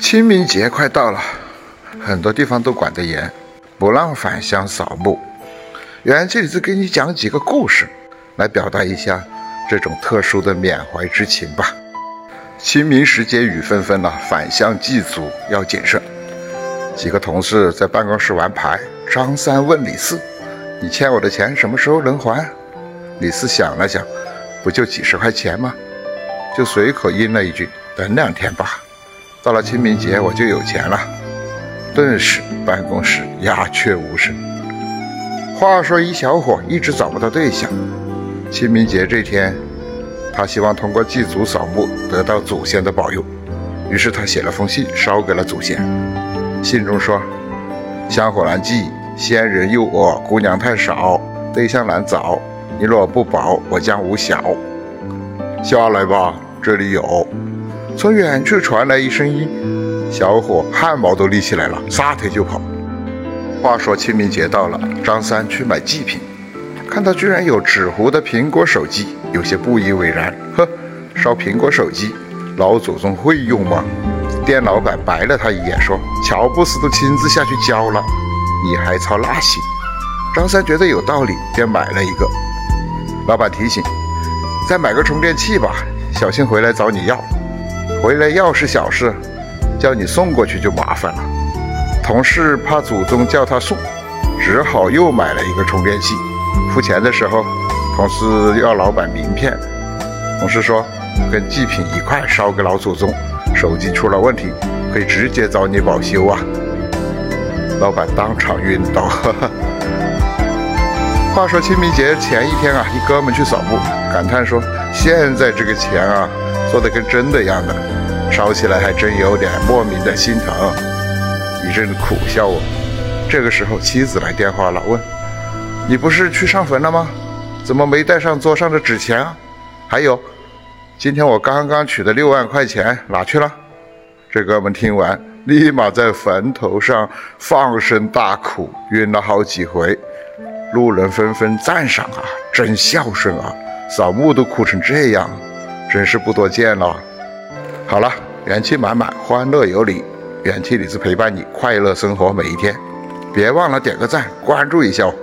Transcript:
清明节快到了，很多地方都管得严，不让返乡扫墓。元气里子给你讲几个故事，来表达一下这种特殊的缅怀之情吧。清明时节雨纷纷了，返乡祭祖要谨慎。几个同事在办公室玩牌，张三问李四：“你欠我的钱什么时候能还？”李四想了想，不就几十块钱吗？就随口应了一句：“等两天吧。”到了清明节，我就有钱了。顿时办公室鸦雀无声。话说，一小伙一直找不到对象。清明节这天，他希望通过祭祖扫墓得到祖先的保佑，于是他写了封信烧给了祖先。信中说：“香火难祭，仙人诱我，姑娘太少，对象难找。你若不保，我将无小。下来吧，这里有。”从远处传来一声音，小伙汗毛都立起来了，撒腿就跑。话说清明节到了，张三去买祭品，看到居然有纸糊的苹果手机，有些不以为然。呵，烧苹果手机，老祖宗会用吗？店老板白了他一眼，说：“乔布斯都亲自下去教了，你还操那心？”张三觉得有道理，便买了一个。老板提醒：“再买个充电器吧，小心回来找你要。”回来要是小事，叫你送过去就麻烦了。同事怕祖宗叫他送，只好又买了一个充电器。付钱的时候，同事要老板名片，同事说跟祭品一块烧给老祖宗。手机出了问题，可以直接找你保修啊。老板当场晕倒。话说清明节前一天啊，一哥们去扫墓，感叹说：“现在这个钱啊。”做的跟真的样的，烧起来还真有点莫名的心疼，一阵苦笑哦。这个时候妻子来电话了，问：“你不是去上坟了吗？怎么没带上桌上的纸钱啊？还有，今天我刚刚取的六万块钱哪去了？”这哥们听完，立马在坟头上放声大哭，晕了好几回。路人纷纷赞赏啊，真孝顺啊，扫墓都哭成这样。真是不多见了。好了，元气满满，欢乐有礼，元气李子陪伴你快乐生活每一天。别忘了点个赞，关注一下哦。